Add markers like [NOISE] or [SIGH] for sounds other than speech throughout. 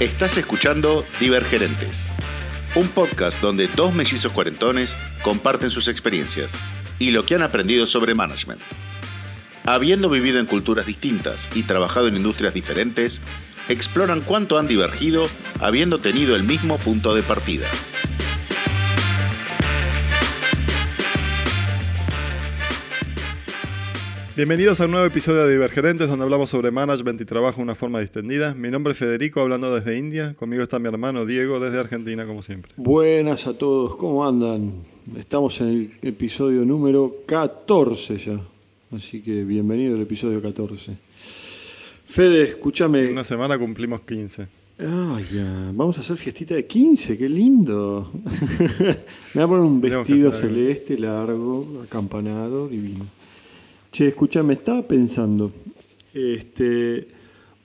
Estás escuchando Divergerentes, un podcast donde dos mellizos cuarentones comparten sus experiencias y lo que han aprendido sobre management. Habiendo vivido en culturas distintas y trabajado en industrias diferentes, exploran cuánto han divergido habiendo tenido el mismo punto de partida. Bienvenidos a un nuevo episodio de Divergerentes donde hablamos sobre management y trabajo de una forma distendida. Mi nombre es Federico, hablando desde India. Conmigo está mi hermano Diego desde Argentina, como siempre. Buenas a todos, ¿cómo andan? Estamos en el episodio número 14 ya. Así que bienvenido al episodio 14. Fede, escúchame. En una semana cumplimos 15. Ay, ya. Vamos a hacer fiestita de 15, qué lindo. [LAUGHS] Me voy a poner un vestido celeste largo, acampanado, divino. Che, escúchame, estaba pensando, este,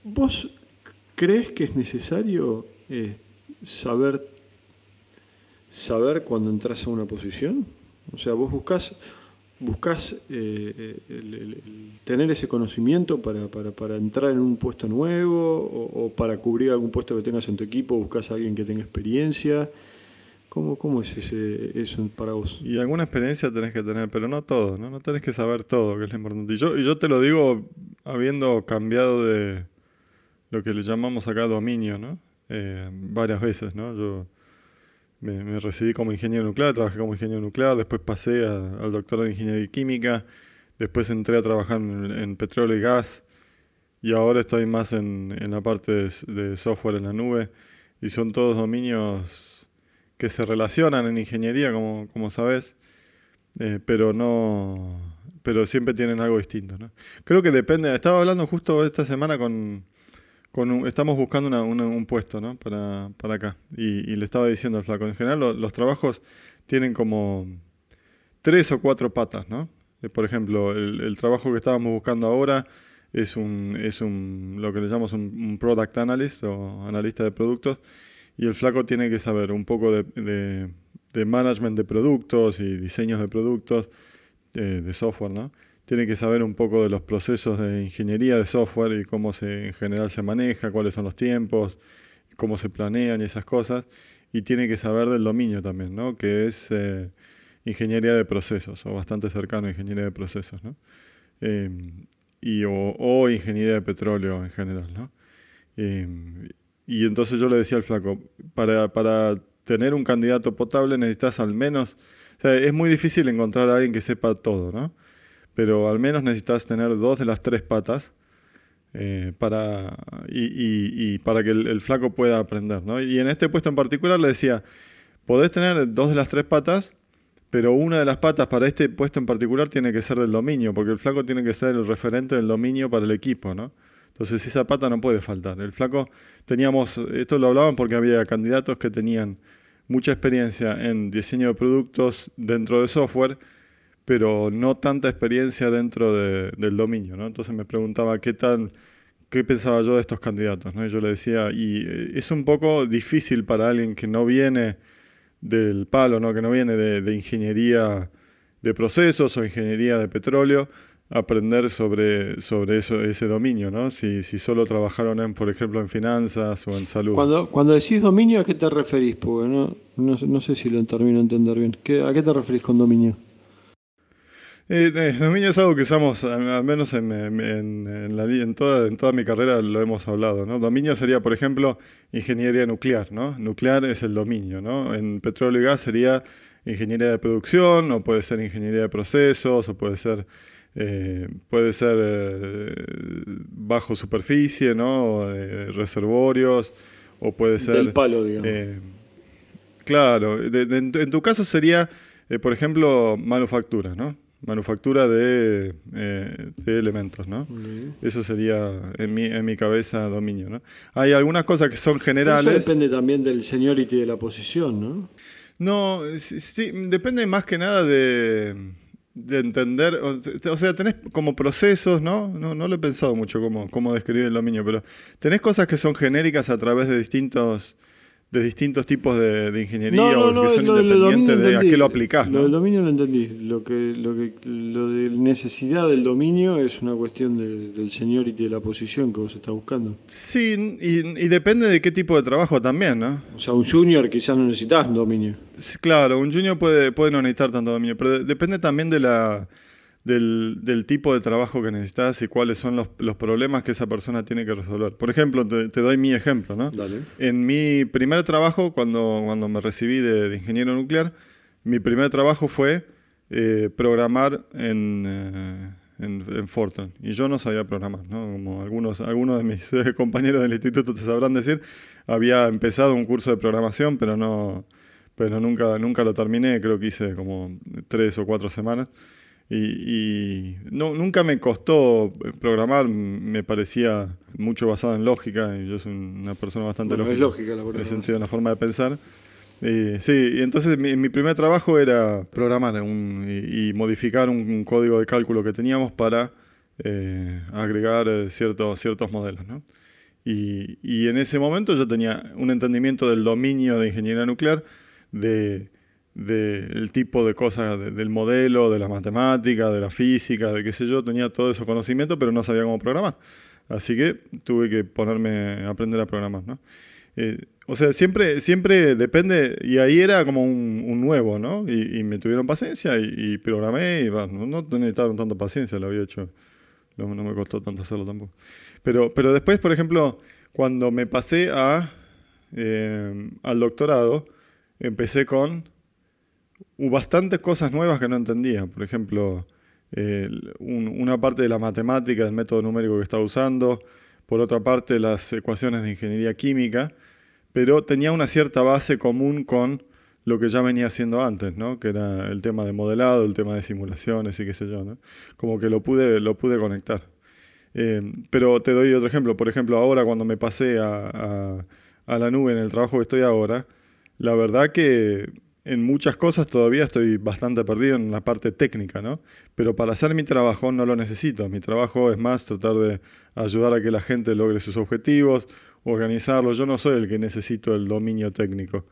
¿vos crees que es necesario eh, saber, saber cuando entras a una posición? O sea, vos buscas, buscas eh, tener ese conocimiento para, para, entrar en un puesto nuevo o, para cubrir algún puesto que tengas en tu equipo, buscas a alguien que tenga experiencia. ¿Cómo, ¿Cómo, es ese, eso para vos? Y alguna experiencia tenés que tener, pero no todo, ¿no? No tenés que saber todo, que es lo importante. Y yo, y yo te lo digo habiendo cambiado de lo que le llamamos acá dominio, ¿no? Eh, varias veces, ¿no? Yo me, recibí como ingeniero nuclear, trabajé como ingeniero nuclear, después pasé al doctorado de ingeniería química, después entré a trabajar en, petróleo y gas, y ahora estoy más en, en la parte de, de software en la nube, y son todos dominios que se relacionan en ingeniería, como, como sabes, eh, pero no pero siempre tienen algo distinto. ¿no? Creo que depende, estaba hablando justo esta semana con, con estamos buscando un puesto ¿no? para, para acá, y, le estaba diciendo al flaco, en general los trabajos tienen como tres o cuatro patas, ¿no? Eh, por ejemplo, el, el, trabajo que estábamos buscando ahora es un, es un lo que le llamamos un, un product analyst o analista de productos, y el flaco tiene que saber un poco de, management de productos y diseños de productos, eh, de software, ¿no? Tiene que saber un poco de los procesos de ingeniería de software y cómo se, en general se maneja, cuáles son los tiempos, cómo se planean y esas cosas. Y tiene que saber del dominio también, ¿no? Que es eh, ingeniería de procesos, o bastante cercano a ingeniería de procesos, ¿no? Eh, y, o, ingeniería de petróleo en general, ¿no? Y entonces yo le decía al flaco, para, para tener un candidato potable necesitas al menos, es muy difícil encontrar a alguien que sepa todo, ¿no? Pero al menos necesitas tener dos de las tres patas eh, para, y, y, para que el, flaco pueda aprender, ¿no? Y en este puesto en particular le decía, podés tener dos de las tres patas, pero una de las patas para este puesto en particular tiene que ser del dominio, porque el flaco tiene que ser el referente del dominio para el equipo, ¿no? Entonces esa pata no puede faltar. El flaco teníamos, esto lo hablaban porque había candidatos que tenían mucha experiencia en diseño de productos dentro de software, pero no tanta experiencia dentro del dominio. ¿no? Entonces me preguntaba qué tal, qué pensaba yo de estos candidatos. ¿no? Y yo le decía, y eh, es un poco difícil para alguien que no viene del palo, ¿no? que no viene de, de ingeniería de procesos o ingeniería de petróleo, aprender sobre, sobre eso, ese dominio, ¿no? Si, si solo trabajaron, en, por ejemplo, en finanzas o en salud. Cuando, cuando decís dominio, ¿a qué te referís? Porque no, no, sé si lo termino de entender bien. ¿A qué te referís con dominio? Eh, eh, dominio es algo que usamos, al menos en, en, la, en, toda, en toda mi carrera lo hemos hablado. ¿no? Dominio sería, por ejemplo, ingeniería nuclear. ¿no? Nuclear es el dominio. ¿no? En petróleo y gas sería ingeniería de producción, o puede ser ingeniería de procesos, o puede ser eh, puede ser eh, bajo superficie, ¿no? reservorios, o puede ser... Del palo, digamos. Eh, claro, en tu caso sería, por ejemplo, manufactura, ¿no? Manufactura de, elementos, ¿no? Eso sería en mi, en mi cabeza dominio, ¿no? Hay algunas cosas que son generales. Eso depende también del seniority de la posición, ¿no? No, sí, depende más que nada de de entender, o sea, tenés como procesos, ¿no? No, no lo he pensado mucho cómo, cómo describir el dominio, pero tenés cosas que son genéricas a través de distintos, de distintos tipos de, ingeniería o que son independientes de a qué lo aplicás. Lo del dominio lo entendí. Lo que, lo que lo de necesidad del dominio es una cuestión del señor y de la posición que vos estás buscando. Sí, y, depende de qué tipo de trabajo también, ¿no? O sea, un junior quizás no necesitas dominio. claro, un junior puede, puede no necesitar tanto dominio, pero depende también de la del, tipo de trabajo que necesitas y cuáles son los, problemas que esa persona tiene que resolver. Por ejemplo, te, doy mi ejemplo, ¿no? En mi primer trabajo, cuando, cuando me recibí de, ingeniero nuclear, mi primer trabajo fue eh, programar en, eh, en, Fortran. Y yo no sabía programar, ¿no? Como algunos, algunos de mis [LAUGHS] compañeros del instituto te sabrán decir, había empezado un curso de programación, pero no pero nunca, nunca lo terminé, creo que hice como tres o cuatro semanas. Y, no, nunca me costó programar, me parecía mucho basado en lógica, y yo soy una persona bastante lógica. Es lógica la En el sentido de la forma de pensar. sí, y entonces mi, primer trabajo era programar y, modificar un, código de cálculo que teníamos para eh, agregar eh, ciertos, ciertos modelos. ¿no? Y, y en ese momento yo tenía un entendimiento del dominio de ingeniería nuclear, de del tipo de cosas, del modelo, de la matemática, de la física, de qué sé yo, tenía todo ese conocimiento, pero no sabía cómo programar. Así que tuve que ponerme a aprender a programar, ¿no? Eh, o sea, siempre, siempre depende, y ahí era como un, nuevo, ¿no? Y, me tuvieron paciencia y, programé, y no, no necesitaron tanta paciencia, lo había hecho, no, me costó tanto hacerlo tampoco. Pero, pero después, por ejemplo, cuando me pasé a, eh, al doctorado, empecé con bastantes cosas nuevas que no entendía. Por ejemplo, una parte de la matemática, del método numérico que estaba usando, por otra parte las ecuaciones de ingeniería química, pero tenía una cierta base común con lo que ya venía haciendo antes, ¿no? que era el tema de modelado, el tema de simulaciones y qué sé yo. ¿no? Como que lo pude, lo pude conectar. Eh, pero te doy otro ejemplo. Por ejemplo, ahora cuando me pasé a, a la nube en el trabajo que estoy ahora, la verdad que en muchas cosas todavía estoy bastante perdido en la parte técnica, ¿no? Pero para hacer mi trabajo no lo necesito. Mi trabajo es más tratar de ayudar a que la gente logre sus objetivos, organizarlo. Yo no soy el que necesito el dominio técnico.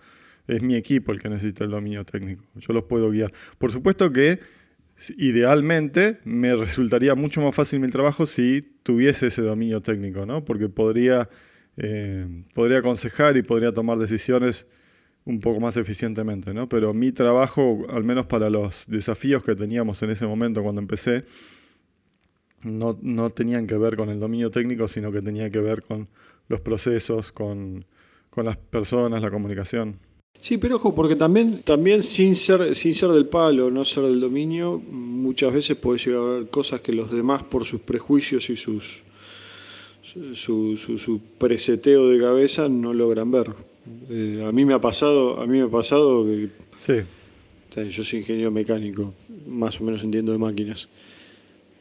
Es mi equipo el que necesita el dominio técnico. Yo los puedo guiar. Por supuesto que idealmente me resultaría mucho más fácil mi trabajo si tuviese ese dominio técnico, ¿no? Porque podría, eh, podría aconsejar y podría tomar decisiones un poco más eficientemente, ¿no? Pero mi trabajo, al menos para los desafíos que teníamos en ese momento cuando empecé, no, no tenían que ver con el dominio técnico, sino que tenía que ver con los procesos, con, con las personas, la comunicación. Sí, pero ojo, porque también, también sin, ser, sin ser del palo, no ser del dominio, muchas veces puede llegar a ver cosas que los demás, por sus prejuicios y sus su, su, su preseteo de cabeza, no logran ver. Eh, a mí me ha pasado, a mí me ha pasado que yo soy ingeniero mecánico, más o menos entiendo de máquinas.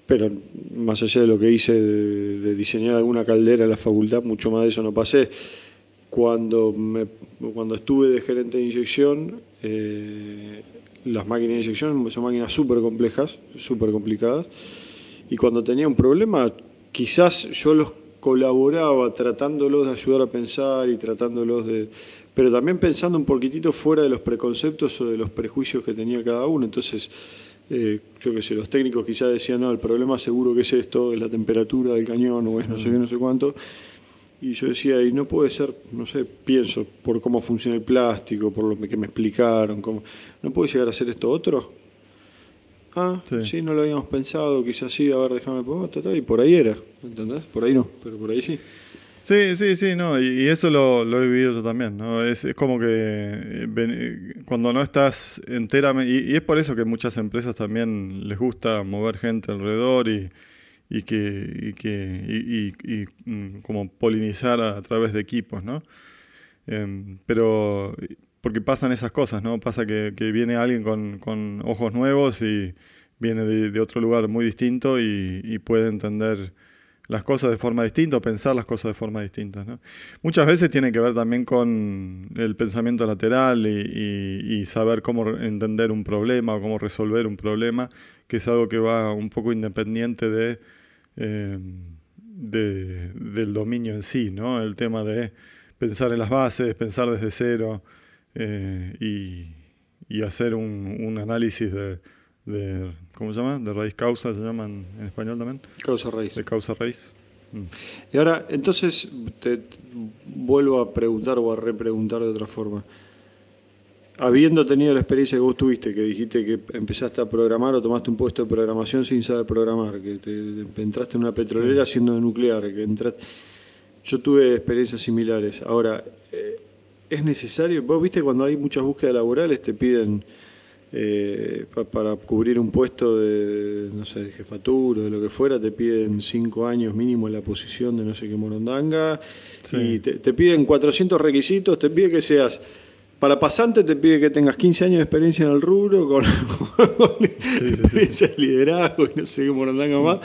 Pero más allá de lo que hice de, diseñar alguna caldera en la facultad, mucho más de eso no pasé. Cuando, me, cuando estuve de gerente de inyección, eh, las máquinas de inyección son máquinas súper complejas, súper complicadas. Y cuando tenía un problema, quizás yo los colaboraba tratándolos de ayudar a pensar y tratándolos de... pero también pensando un poquitito fuera de los preconceptos o de los prejuicios que tenía cada uno. Entonces, eh, yo qué sé, los técnicos quizás decían, no, el problema seguro que es esto, es la temperatura del cañón o es no sé qué, no sé cuánto. Y yo decía, y no puede ser, no sé, pienso, por cómo funciona el plástico, por lo que me explicaron, cómo, ¿no puede llegar a ser esto otro? Ah, sí. no lo habíamos pensado, quizás sí, a ver, déjame, y por ahí era, ¿entendés? Por ahí no, pero por ahí sí. Sí, sí, sí, no, y, eso lo, he vivido yo también, ¿no? Es, como que eh, cuando no estás enteramente, y, es por eso que muchas empresas también les gusta mover gente alrededor y, y que, y, que y, mm, como polinizar a, través de equipos, ¿no? Em, pero porque pasan esas cosas, ¿no? Pasa que, viene alguien con, ojos nuevos y viene de, otro lugar muy distinto y, puede entender las cosas de forma distinta pensar las cosas de forma distinta. ¿no? Muchas veces tiene que ver también con el pensamiento lateral y, saber cómo entender un problema o cómo resolver un problema, que es algo que va un poco independiente de, eh, del dominio en sí, ¿no? El tema de pensar en las bases, pensar desde cero eh, y, hacer un, análisis de, ¿cómo se llama? De raíz causa, se llaman en español también. Causa raíz. De causa raíz. Mm. Y ahora, entonces, te vuelvo a preguntar o a repreguntar de otra forma. Habiendo tenido la experiencia que vos tuviste, que dijiste que empezaste a programar o tomaste un puesto de programación sin saber programar, que te, entraste en una petrolera siendo nuclear, que entraste... Yo tuve experiencias similares. Ahora, eh, es necesario, vos viste cuando hay muchas búsquedas laborales te piden eh, para cubrir un puesto de, no sé, de jefatura o de lo que fuera, te piden cinco años mínimo en la posición de no sé qué morondanga. Y te, piden 400 requisitos, te pide que seas... Para pasante te pide que tengas 15 años de experiencia en el rubro, con, [LAUGHS] experiencia de liderazgo y no sé qué morondanga más.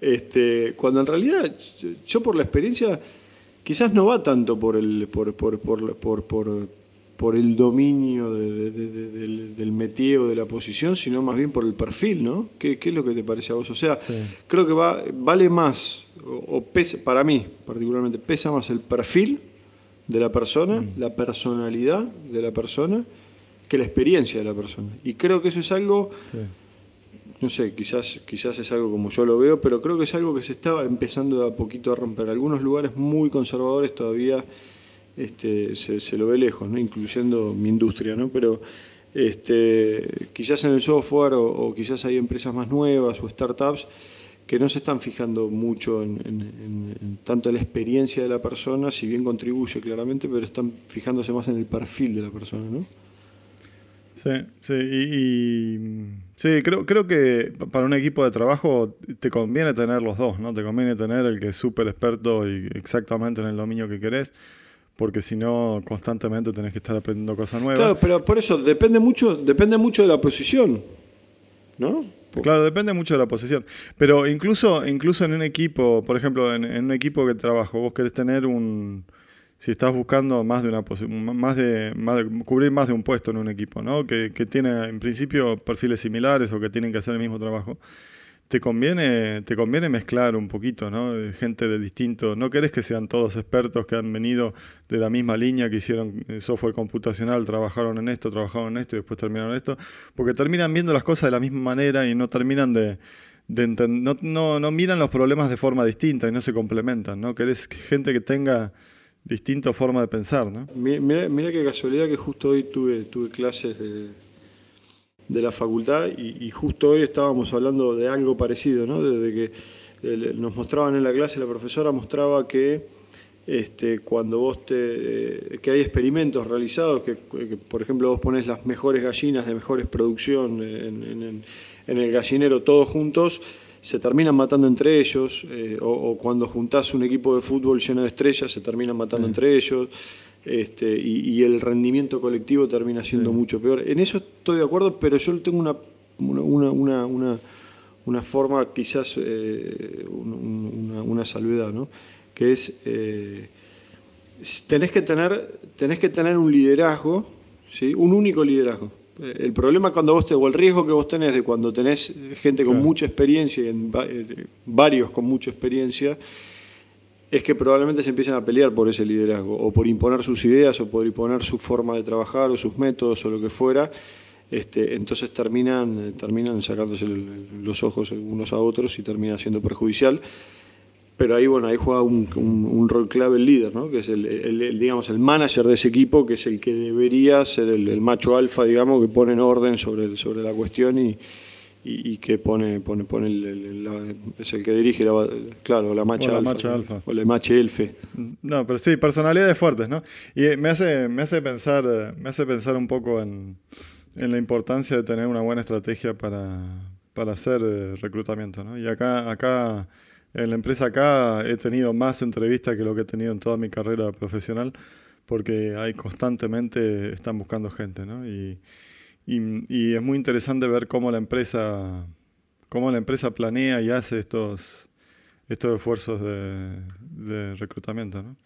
Este, cuando en realidad yo por la experiencia quizás no va tanto por el, por, por, por, por por el dominio del, del metido de la posición, sino más bien por el perfil, ¿no? ¿Qué, es lo que te parece a vos? O sea, creo que va, vale más, o, pesa, para mí particularmente, pesa más el perfil de la persona, mm. la personalidad de la persona, que la experiencia de la persona. Y creo que eso es algo, no sé, quizás, quizás es algo como yo lo veo, pero creo que es algo que se estaba empezando a poquito a romper. Algunos lugares muy conservadores todavía este, se, lo ve lejos, ¿no? incluyendo mi industria, ¿no? pero este, quizás en el software o, quizás hay empresas más nuevas o startups que no se están fijando mucho en, tanto en la experiencia de la persona, si bien contribuye claramente, pero están fijándose más en el perfil de la persona, ¿no? Sí, sí, y, sí, creo, creo que para un equipo de trabajo te conviene tener los dos, ¿no? Te conviene tener el que es súper experto y exactamente en el dominio que querés, porque si no constantemente tenés que estar aprendiendo cosas nuevas. Claro, pero por eso depende mucho, depende mucho de la posición, ¿no? Claro, depende mucho de la posición. Pero incluso, incluso en un equipo, por ejemplo, en, un equipo que trabajo, vos querés tener un, si estás buscando más de una más de, más de cubrir más de un puesto en un equipo, ¿no? Que, que tiene en principio perfiles similares o que tienen que hacer el mismo trabajo te conviene, te conviene mezclar un poquito, ¿no? Gente de distinto. No querés que sean todos expertos que han venido de la misma línea, que hicieron eh, software computacional, trabajaron en esto, trabajaron en esto y después terminaron en esto, porque terminan viendo las cosas de la misma manera y no terminan de, de no, no, no, miran los problemas de forma distinta y no se complementan, ¿no? Querés gente que tenga distinta forma de pensar, ¿no? Mira, mira qué casualidad que justo hoy tuve, tuve clases de de la facultad y, justo hoy estábamos hablando de algo parecido, ¿no? Desde que nos mostraban en la clase, la profesora mostraba que este, cuando vos te, eh, que hay experimentos realizados, que, por ejemplo vos pones las mejores gallinas de mejores producción en, el gallinero todos juntos, se terminan matando entre ellos, eh, o, cuando juntás un equipo de fútbol lleno de estrellas, se terminan matando entre ellos este, y, el rendimiento colectivo termina siendo mucho peor. En eso estoy de acuerdo, pero yo tengo una, una, una, una, forma, quizás eh, una, salvedad, ¿no? que es, eh, tenés, que tener, tenés que tener un liderazgo, ¿sí? un único liderazgo. Eh, el problema cuando vos te, o el riesgo que vos tenés de cuando tenés gente con mucha experiencia, en, varios con mucha experiencia, es que probablemente se empiecen a pelear por ese liderazgo, o por imponer sus ideas, o por imponer su forma de trabajar, o sus métodos, o lo que fuera. Este, entonces terminan, terminan sacándose los ojos unos a otros y termina siendo perjudicial. Pero ahí, bueno, ahí juega un, rol clave el líder, ¿no? que es el, digamos, el manager de ese equipo, que es el que debería ser el, macho alfa, digamos, que pone en orden sobre, sobre la cuestión y, y, que pone, pone, pone el, es el que dirige, la, claro, la macha, alfa, O la macha elfe. No, pero sí, personalidades fuertes, ¿no? Y me hace, me hace, pensar, me hace pensar un poco en, en la importancia de tener una buena estrategia para, para hacer eh, reclutamiento, ¿no? Y acá, acá, en la empresa acá he tenido más entrevistas que lo que he tenido en toda mi carrera profesional, porque hay constantemente, están buscando gente, ¿no? Y, y, es muy interesante ver cómo la empresa, cómo la empresa planea y hace estos, estos esfuerzos de, reclutamiento. ¿no?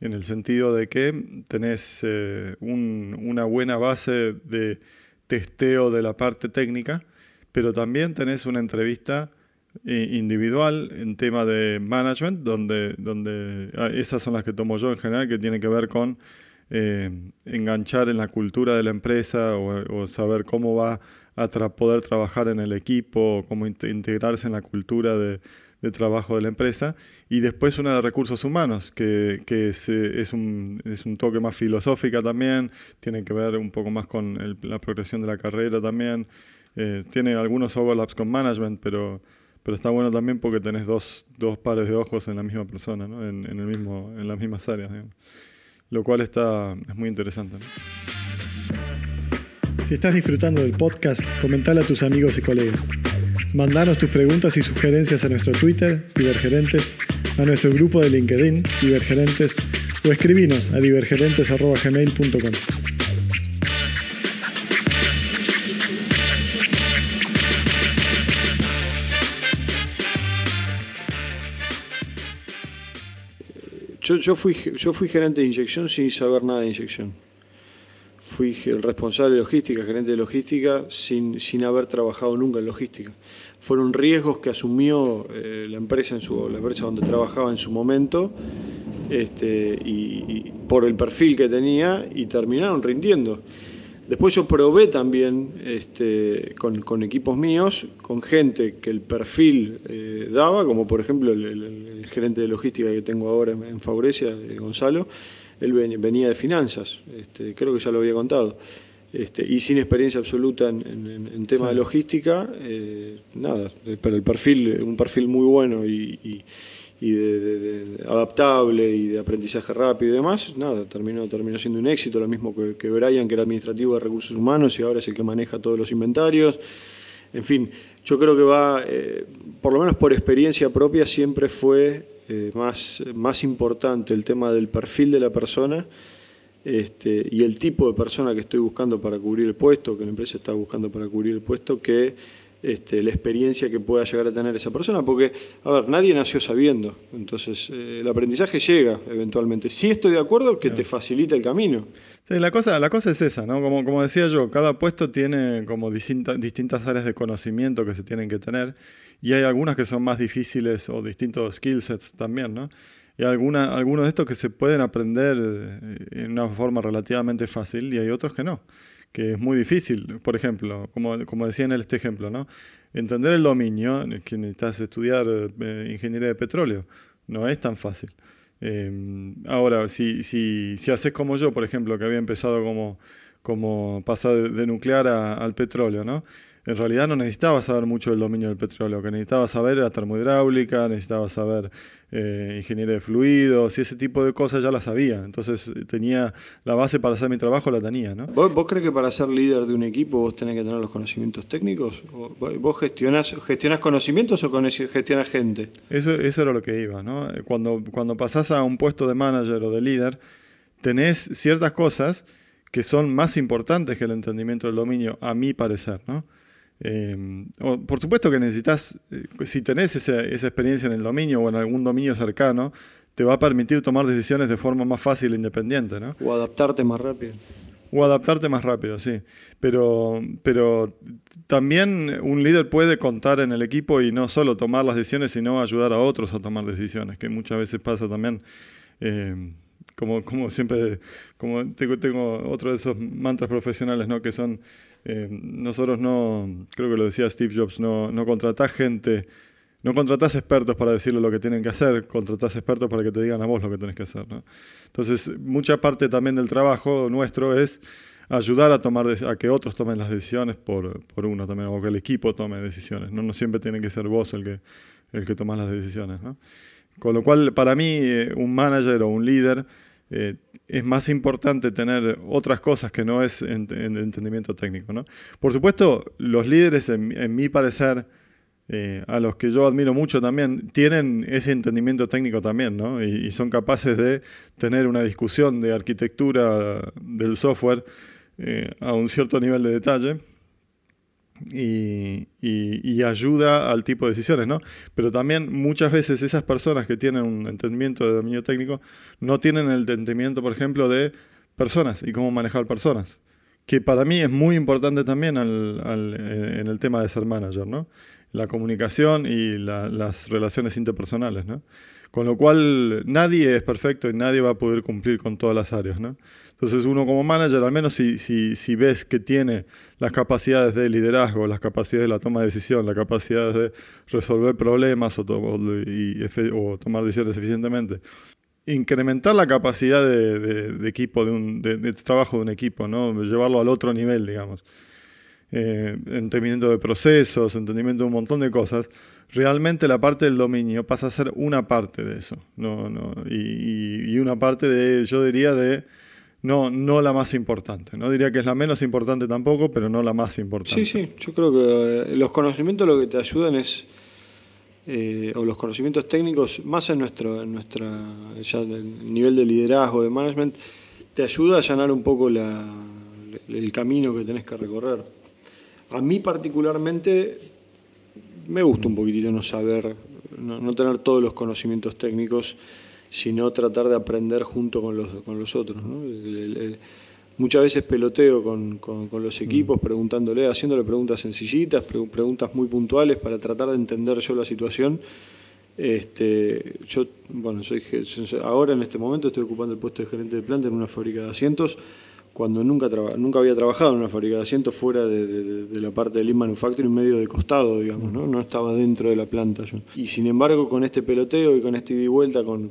En el sentido de que tenés eh, una buena base de testeo de la parte técnica, pero también tenés una entrevista individual en tema de management, donde, donde ah, esas son las que tomo yo en general, que tienen que ver con eh, enganchar en la cultura de la empresa o, saber cómo va a poder trabajar en el equipo, cómo integrarse en la cultura de, trabajo de la empresa. Y después una de recursos humanos, que, es, es, un, es, un, toque más filosófica también, tiene que ver un poco más con la progresión de la carrera también. Eh, tiene algunos overlaps con management, pero, pero está bueno también porque tenés dos, dos pares de ojos en la misma persona, ¿no? en, en, el mismo, en las mismas áreas. Digamos lo cual está, es muy interesante. Si estás disfrutando del podcast, comentala a tus amigos y colegas. Mandanos tus preguntas y sugerencias a nuestro Twitter, Divergerentes, a nuestro grupo de LinkedIn, Divergerentes, o escribinos a divergerentes.gmail.com. Yo, fui, yo fui gerente de inyección sin saber nada de inyección. Fui el responsable de logística, gerente de logística, sin, sin haber trabajado nunca en logística. Fueron riesgos que asumió eh, la empresa en su, la empresa donde trabajaba en su momento, este, y por el perfil que tenía, y terminaron rindiendo. Después yo probé también este, con, equipos míos, con gente que el perfil eh, daba, como por ejemplo el, gerente de logística que tengo ahora en Faurecia, Gonzalo, él venía de finanzas, este, creo que ya lo había contado, este, y sin experiencia absoluta en, tema de logística, eh, nada, pero el perfil, un perfil muy bueno y y de, adaptable y de aprendizaje rápido y demás, nada, terminó, terminó siendo un éxito, lo mismo que, Brian, que era administrativo de recursos humanos y ahora es el que maneja todos los inventarios. En fin, yo creo que va, eh, por lo menos por experiencia propia, siempre fue eh, más, más importante el tema del perfil de la persona este, y el tipo de persona que estoy buscando para cubrir el puesto, que la empresa está buscando para cubrir el puesto, que este, la experiencia que pueda llegar a tener esa persona, porque, a ver, nadie nació sabiendo, entonces eh, el aprendizaje llega eventualmente. Si estoy de acuerdo, que te facilita el camino. la cosa, la cosa es esa, ¿no? Como, como decía yo, cada puesto tiene como distintas distintas áreas de conocimiento que se tienen que tener, y hay algunas que son más difíciles o distintos skill sets también, ¿no? Y alguna, algunos de estos que se pueden aprender eh, en una forma relativamente fácil y hay otros que no que es muy difícil. Por ejemplo, como, como decía en este ejemplo, ¿no? entender el dominio, que necesitas estudiar eh, ingeniería de petróleo, no es tan fácil. Eh, ahora, si, si, si haces como yo, por ejemplo, que había empezado como, como pasar de, nuclear al petróleo, ¿no? En realidad no necesitaba saber mucho del dominio del petróleo, que necesitaba saber era termohidráulica, necesitaba saber eh, ingeniería de fluidos y ese tipo de cosas ya las sabía. Entonces eh, tenía la base para hacer mi trabajo, la tenía. ¿no? ¿Vos, crees que para ser líder de un equipo vos tenés que tener los conocimientos técnicos? ¿Vos gestionás, gestionás conocimientos o gestionás gente? Eso, eso era lo que iba. ¿no? Cuando, cuando pasás a un puesto de manager o de líder, tenés ciertas cosas que son más importantes que el entendimiento del dominio, a mi parecer. ¿no? Em, por supuesto que necesitas, eh, si tenés esa, experiencia en el dominio o en algún dominio cercano, te va a permitir tomar decisiones de forma más fácil e independiente. ¿no? O adaptarte más rápido. O adaptarte más rápido, sí. Pero, pero también un líder puede contar en el equipo y no solo tomar las decisiones, sino ayudar a otros a tomar decisiones, que muchas veces pasa también. Em, como, como siempre, como tengo, tengo otro de esos mantras profesionales, ¿no? Que son eh, nosotros no, creo que lo decía Steve Jobs, no, no contratás gente, no contratás expertos para decirle lo que tienen que hacer, contratás expertos para que te digan a vos lo que tenés que hacer. Entonces, mucha parte también del trabajo nuestro es ayudar a tomar a que otros tomen las decisiones por, por, uno también, o que el equipo tome decisiones. No, no siempre tiene que ser vos el que, el que tomás las decisiones. Con lo cual, para mí, eh, un manager o un líder eh, es más importante tener otras cosas que no es en, entendimiento técnico. ¿no? Por supuesto, los líderes, en, mi parecer, eh, a los que yo admiro mucho también, tienen ese entendimiento técnico también, ¿no? y, son capaces de tener una discusión de arquitectura del software eh, a un cierto nivel de detalle y, ayuda al tipo de decisiones, ¿no? Pero también muchas veces esas personas que tienen un entendimiento de dominio técnico no tienen el entendimiento, por ejemplo, de personas y cómo manejar personas, que para mí es muy importante también en el tema de ser manager, ¿no? la comunicación y las relaciones interpersonales, ¿no? Con lo cual nadie es perfecto y nadie va a poder cumplir con todas las áreas, ¿no? Entonces uno como manager, al menos si, si, si ves que tiene las capacidades de liderazgo, las capacidades de la toma de decisión, las capacidades de resolver problemas o, tomar decisiones eficientemente, incrementar la capacidad de, equipo, de, un, trabajo de un equipo, ¿no? llevarlo al otro nivel, digamos. Eh, entendimiento de procesos, entendimiento de un montón de cosas, realmente la parte del dominio pasa a ser una parte de eso. No, no, y una parte de, yo diría, de no, no la más importante. No diría que es la menos importante tampoco, pero no la más importante. Sí, sí, yo creo que eh, los conocimientos lo que te ayudan es, eh, o los conocimientos técnicos, más en nuestro, en nuestra ya nivel de liderazgo, de management, te ayuda a allanar un poco la, el camino que tenés que recorrer. A mí particularmente me gusta un poquitito no saber, no tener todos los conocimientos técnicos sino tratar de aprender junto con los, con los otros. muchas veces peloteo con, los equipos, mm. preguntándole, haciéndole preguntas sencillitas, preguntas muy puntuales para tratar de entender yo la situación. Este, yo, bueno, soy, ahora en este momento estoy ocupando el puesto de gerente de planta en una fábrica de asientos cuando nunca, nunca había trabajado en una fábrica de asientos fuera de, la parte de Lean Manufacturing, medio de costado, digamos, ¿no? no estaba dentro de la planta yo. Y sin embargo, con este peloteo y con este ida y vuelta con,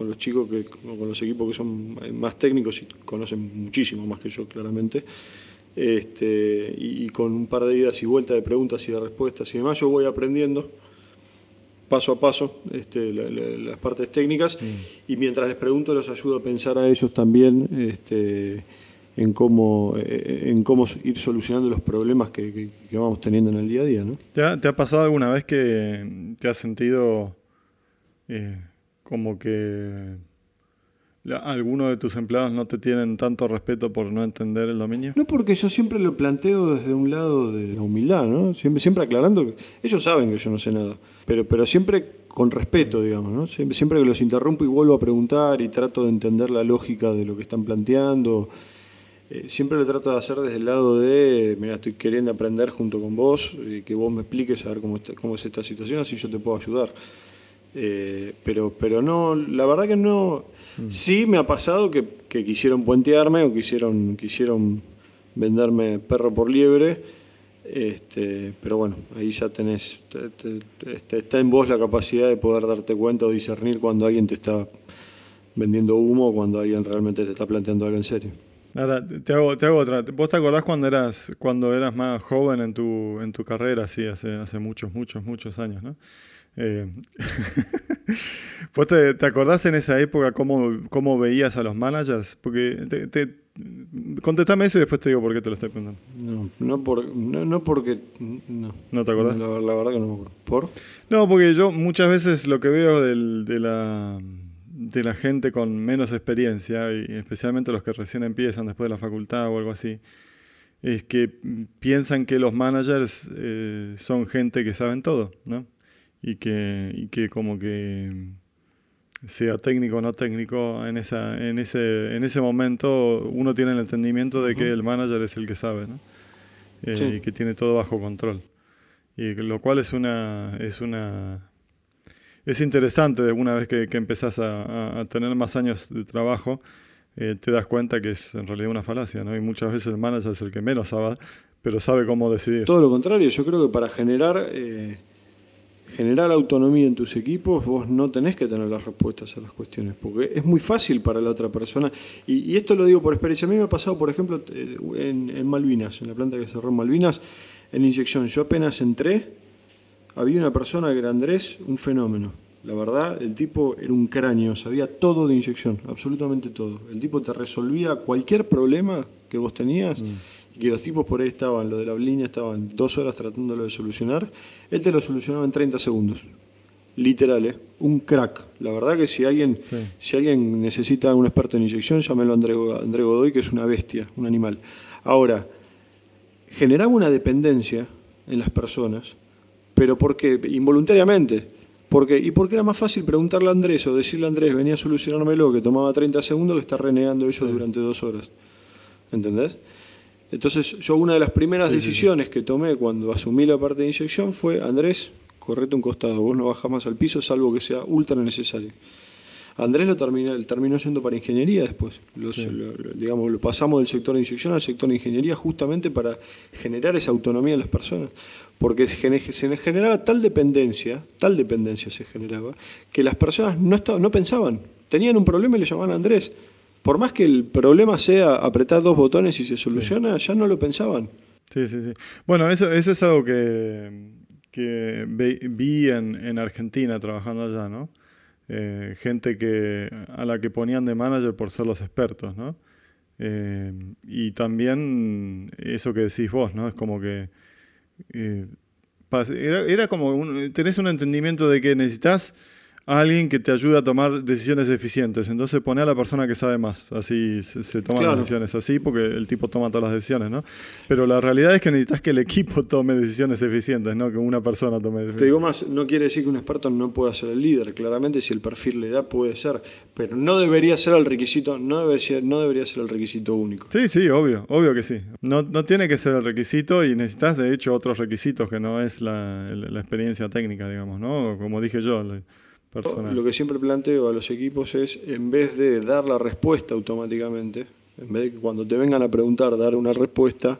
los chicos, que, con los equipos que son más técnicos y conocen muchísimo más que yo, claramente, este, y, con un par de idas y vueltas de preguntas y de respuestas y demás, yo voy aprendiendo paso a paso este, las partes técnicas y mientras les pregunto los ayudo a pensar a ellos también este, en cómo, eh, en cómo ir solucionando los problemas que, vamos teniendo en el día a día. ¿no? ¿Te, ha, pasado alguna vez que te has sentido eh, como que algunos de tus empleados no te tienen tanto respeto por no entender el dominio? No, porque yo siempre lo planteo desde un lado de la humildad, ¿no? Siempre, siempre aclarando que ellos saben que yo no sé nada, pero, pero siempre con respeto, digamos, ¿no? Siempre, siempre que los interrumpo y vuelvo a preguntar y trato de entender la lógica de lo que están planteando eh, siempre lo trato de hacer desde el lado de, mira, estoy queriendo aprender junto con vos, y que vos me expliques a ver cómo, cómo es esta situación, así yo te puedo ayudar. Eh, pero, pero no, la verdad que no. Mm. Sí me ha pasado que, quisieron puentearme o quisieron, quisieron venderme perro por liebre. Este, pero bueno, ahí ya tenés, este, está en vos la capacidad de poder darte cuenta o discernir cuando alguien te está vendiendo humo o cuando alguien realmente te está planteando algo en serio. Ahora, te hago, te hago otra. ¿Vos te acordás cuando eras, cuando eras más joven en tu, en tu carrera, sí, hace, hace muchos, muchos, muchos años, ¿no? Eh, [LAUGHS] ¿Vos te, te, acordás en esa época cómo, cómo veías a los managers? Porque te, contestame eso y después te digo por qué te lo estoy preguntando. No, no, por, no, porque... No. ¿No te acordás? La, la, verdad que no me acuerdo. ¿Por? No, porque yo muchas veces lo que veo del, de la de la gente con menos experiencia, y especialmente los que recién empiezan después de la facultad o algo así, es que piensan que los managers eh, son gente que saben todo, ¿no? Y que, y que como que sea técnico o no técnico, en, esa, en, ese, en ese momento uno tiene el entendimiento de que el manager es el que sabe, ¿no? Eh, y que tiene todo bajo control. Y lo cual es una, es una es interesante una vez que, que empezás a, tener más años de trabajo, eh, te das cuenta que es en realidad una falacia, ¿no? Y muchas veces el manager es el que menos sabe, pero sabe cómo decidir. Todo lo contrario, yo creo que para generar, eh, generar autonomía en tus equipos, vos no tenés que tener las respuestas a las cuestiones, porque es muy fácil para la otra persona. Y, esto lo digo por experiencia. A mí me ha pasado, por ejemplo, eh, en, en Malvinas, en la planta que cerró Malvinas, en inyección. Yo apenas entré había una persona que era Andrés, un fenómeno. La verdad, el tipo era un cráneo, sabía todo de inyección, absolutamente todo. El tipo te resolvía cualquier problema que vos tenías mm. y que los tipos por ahí estaban, lo de la línea estaban dos horas tratándolo de solucionar. Él te lo solucionaba en 30 segundos. Literal, ¿eh? un crack. La verdad que si alguien, si alguien necesita un experto en inyección, llámelo a André, André Godoy, que es una bestia, un animal. Ahora, generaba una dependencia en las personas pero porque involuntariamente. Porque, y porque era más fácil preguntarle a Andrés o decirle a Andrés, venía a solucionármelo, que tomaba 30 segundos, que está renegando ellos durante dos horas. ¿Entendés? Entonces yo una de las primeras decisiones que tomé cuando asumí la parte de inyección fue, Andrés, correte un costado, vos no bajás más al piso salvo que sea ultra necesario. Andrés lo terminó, terminó yendo para ingeniería después. lo, digamos, lo pasamos del sector de inyección al sector de ingeniería justamente para generar esa autonomía en las personas. Porque se, generaba tal dependencia, tal dependencia se generaba, que las personas no, no pensaban. Tenían un problema y le llamaban a Andrés. Por más que el problema sea apretar dos botones y se soluciona, ya no lo pensaban. Sí, sí, sí. Bueno, eso, eso es algo que, que vi en, en Argentina trabajando allá, ¿no? Eh, gente que, a la que ponían de manager por ser los expertos, ¿no? Eh, y también eso que decís vos, ¿no? Es como que... Eh, era, como, tenés un entendimiento de que necesitas alguien que te ayude a tomar decisiones eficientes. Entonces pone a la persona que sabe más. Así se, toman las decisiones así porque el tipo toma todas las decisiones, ¿no? Pero la realidad es que necesitas que el equipo [LAUGHS] tome decisiones eficientes, ¿no? Que una persona tome decisiones. Te digo más, no quiere decir que un experto no pueda ser el líder. Claramente si el perfil le da puede ser, pero no debería ser el requisito, no debería, no debería ser el requisito único. Sí, sí, obvio, obvio que sí. No, no tiene que ser el requisito y necesitas de hecho otros requisitos que no es la, la experiencia técnica, digamos, ¿no? Como dije yo. Lo que siempre planteo a los equipos es, en vez de dar la respuesta automáticamente, en vez de que cuando te vengan a preguntar dar una respuesta,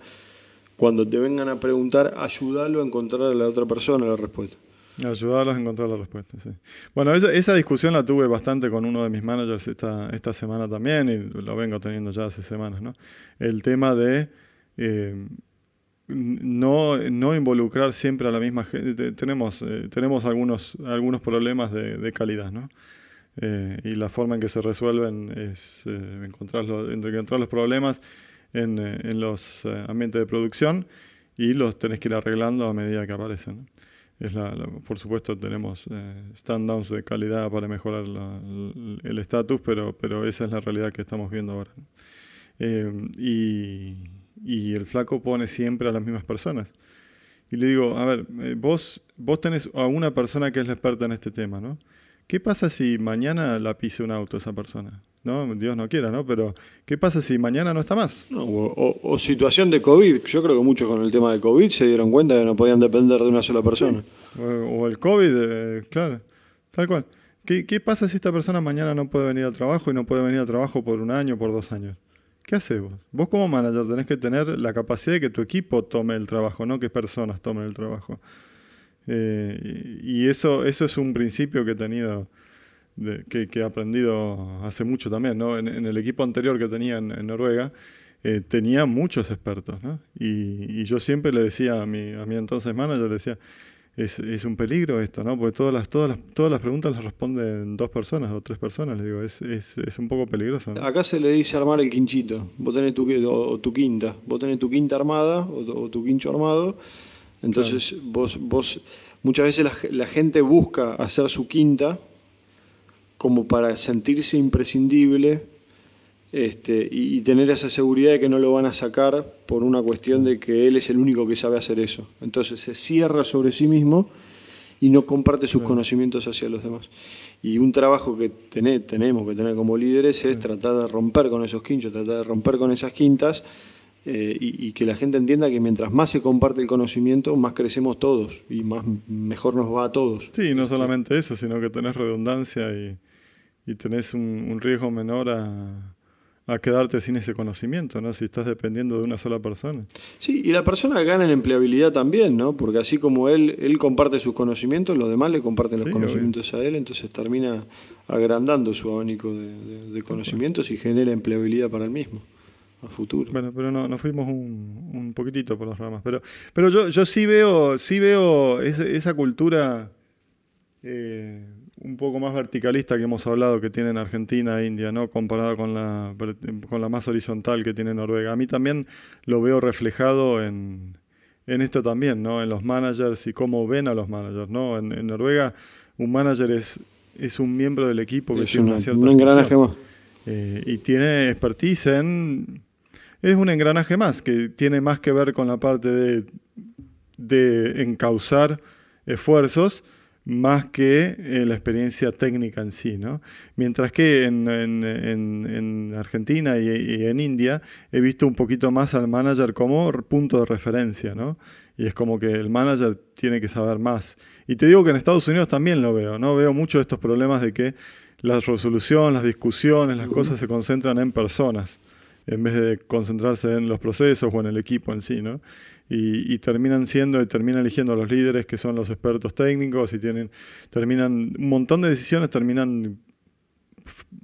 cuando te vengan a preguntar, ayudarlo a encontrar a la otra persona la respuesta. Ayudarlos a encontrar la respuesta, sí. Bueno, esa, discusión la tuve bastante con uno de mis managers esta, esta semana también, y lo vengo teniendo ya hace semanas, ¿no? El tema de eh, no, no involucrar siempre a la misma gente. Tenemos, eh, tenemos algunos, algunos problemas de, calidad, ¿no? Eh, y la forma en que se resuelven es eh, encontrar, los, encontrar los problemas en, en los ambientes de producción y los tenés que ir arreglando a medida que aparecen. Es la, por supuesto tenemos stand-downs de calidad para mejorar el estatus, pero, pero esa es la realidad que estamos viendo ahora. y, y el flaco pone siempre a las mismas personas. Y le digo, a ver, eh, vos, vos tenés a una persona que es la experta en este tema, ¿no? ¿Qué pasa si mañana la pise un auto esa persona? ¿No? Dios no quiera, ¿no? Pero ¿qué pasa si mañana no está más? o, situación de COVID. Yo creo que muchos con el tema de COVID se dieron cuenta que no podían depender de una sola persona. O, el COVID, eh, claro, tal cual. ¿Qué, ¿Qué pasa si esta persona mañana no puede venir al trabajo y no puede venir al trabajo por un año, por dos años? ¿Qué haces vos? Vos como manager tenés que tener la capacidad de que tu equipo tome el trabajo, no que personas tomen el trabajo. Eh, y eso, eso es un principio que he tenido, que, he aprendido hace mucho también. ¿no? En, el equipo anterior que tenía en, Noruega, eh, tenía muchos expertos. ¿no? Y, y, yo siempre le decía a mi, a mi entonces manager, le decía, es, es, un peligro esto, ¿no? Porque todas las, todas las, todas las preguntas las responden dos personas o tres personas, le digo, es, es, es un poco peligroso. Acá se le dice armar el quinchito, vos tenés tu, o, tu quinta, vos tenés tu quinta armada o, tu quincho armado, entonces vos, vos, muchas veces la, la gente busca hacer su quinta como para sentirse imprescindible este, y, tener esa seguridad de que no lo van a sacar por una cuestión de que él es el único que sabe hacer eso. Entonces se cierra sobre sí mismo y no comparte sus conocimientos hacia los demás. Y un trabajo que tenemos que tener como líderes es tratar de romper con esos quinchos, tratar de romper con esas quintas eh, y, que la gente entienda que mientras más se comparte el conocimiento, más crecemos todos y más mejor nos va a todos. Sí, no solamente eso, sino que tenés redundancia y, y tenés un riesgo menor a, a quedarte sin ese conocimiento, ¿no? Si estás dependiendo de una sola persona. Sí, y la persona gana en empleabilidad también, ¿no? Porque así como él, él comparte sus conocimientos, los demás le comparten los conocimientos a él, entonces termina agrandando su abanico de, conocimientos y genera empleabilidad para él mismo a futuro. Bueno, pero no, nos fuimos un, un poquitito por las ramas. Pero, pero yo, yo sí veo, sí veo esa, cultura eh, un poco más verticalista que hemos hablado que tiene en Argentina e India, ¿no? comparada con la, con la más horizontal que tiene Noruega. A mí también lo veo reflejado en, en esto también, ¿no? en los managers y cómo ven a los managers. ¿no? En, Noruega un manager es, es un miembro del equipo que tiene una, cierta... Un engranaje más. Eh, y tiene expertise en... Es un engranaje más, que tiene más que ver con la parte de, de encauzar esfuerzos más que eh, la experiencia técnica en sí, ¿no? Mientras que en, Argentina y, en India he visto un poquito más al manager como punto de referencia, ¿no? Y es como que el manager tiene que saber más. Y te digo que en Estados Unidos también lo veo, ¿no? Veo muchos de estos problemas de que la resolución, las discusiones, las cosas se concentran en personas en vez de concentrarse en los procesos o en el equipo en sí, ¿no? Y, terminan siendo y terminan eligiendo a los líderes que son los expertos técnicos y tienen terminan un montón de decisiones terminan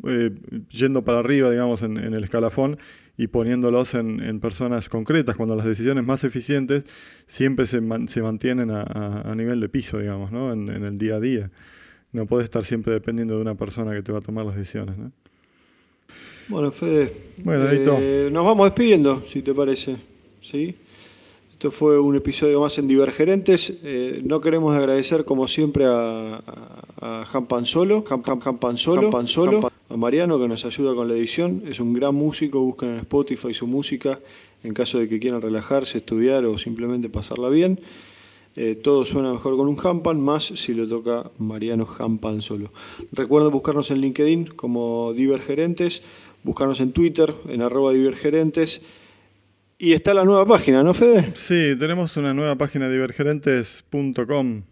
eh, yendo para arriba digamos en, el escalafón y poniéndolos en, personas concretas cuando las decisiones más eficientes siempre se, se mantienen a, nivel de piso digamos ¿no? en, el día a día no puedes estar siempre dependiendo de una persona que te va a tomar las decisiones ¿no? bueno Fede bueno, eh, nos vamos despidiendo si te parece ¿sí? Esto fue un episodio más en Divergerentes. Eh, no queremos agradecer, como siempre, a, a, Han Panzolo, a Mariano que nos ayuda con la edición. Es un gran músico, busquen en Spotify su música en caso de que quieran relajarse, estudiar o simplemente pasarla bien. Eh, todo suena mejor con un Hampan, más si lo toca Mariano Hampan solo. Recuerden buscarnos en LinkedIn como Divergerentes, buscarnos en Twitter en arroba Divergerentes y está la nueva página, ¿no, Fede? Sí, tenemos una nueva página divergerentes.com.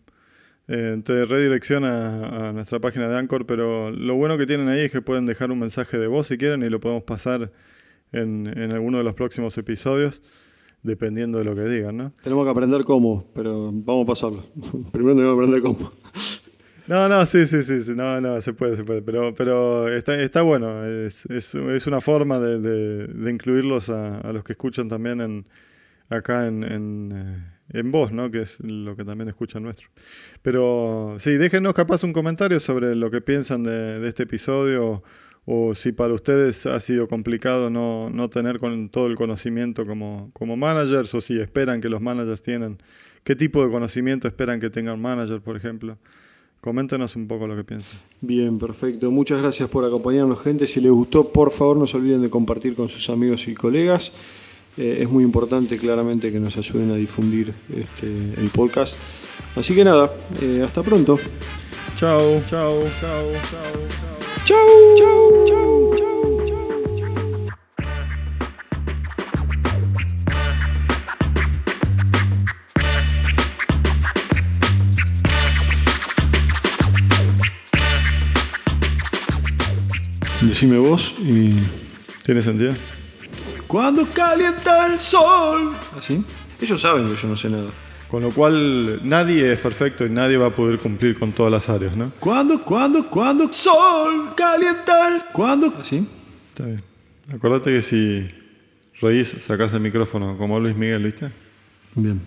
Eh, te redirecciona a nuestra página de Anchor, pero lo bueno que tienen ahí es que pueden dejar un mensaje de voz si quieren y lo podemos pasar en, en alguno de los próximos episodios, dependiendo de lo que digan, ¿no? Tenemos que aprender cómo, pero vamos a pasarlo. [LAUGHS] Primero tenemos que aprender cómo. No, no, sí, sí, sí, no, no, se puede, se puede, pero, pero está, está bueno, es, es, una forma de, de, incluirlos a, a, los que escuchan también en, acá en, en, eh, en, voz, ¿no? que es lo que también escuchan nuestro. Pero sí, déjenos capaz un comentario sobre lo que piensan de, de este episodio o si para ustedes ha sido complicado no, no tener con todo el conocimiento como, como managers o si esperan que los managers tienen, qué tipo de conocimiento esperan que tenga un manager, por ejemplo. Coméntenos un poco lo que piensan. Bien, perfecto. Muchas gracias por acompañarnos, gente. Si les gustó, por favor, no se olviden de compartir con sus amigos y colegas. Eh, es muy importante, claramente, que nos ayuden a difundir este, el podcast. Así que nada, eh, hasta pronto. Chao, chao, chao, chao, chao. Chao, chao, chao, chao. Decime vos y. ¿Tiene sentido? Cuando calienta el sol. ¿Así? Ellos saben que yo no sé nada. Con lo cual nadie es perfecto y nadie va a poder cumplir con todas las áreas, ¿no? Cuando, cuando, cuando sol calienta el... ¿Cuándo? ¿Así? Está bien. Acuérdate que si reís, sacás el micrófono como Luis Miguel, ¿viste? Bien.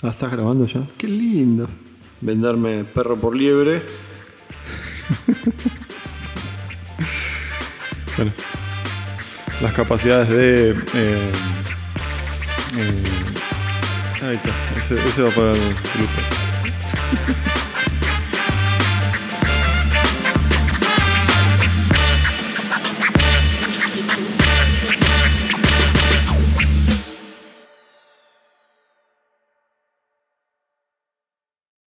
Ah, ¿estás grabando ya? Qué lindo. Vendarme perro por liebre. [LAUGHS] Bueno, las capacidades de... Eh, eh, ahí está, ese, ese va para el grupo.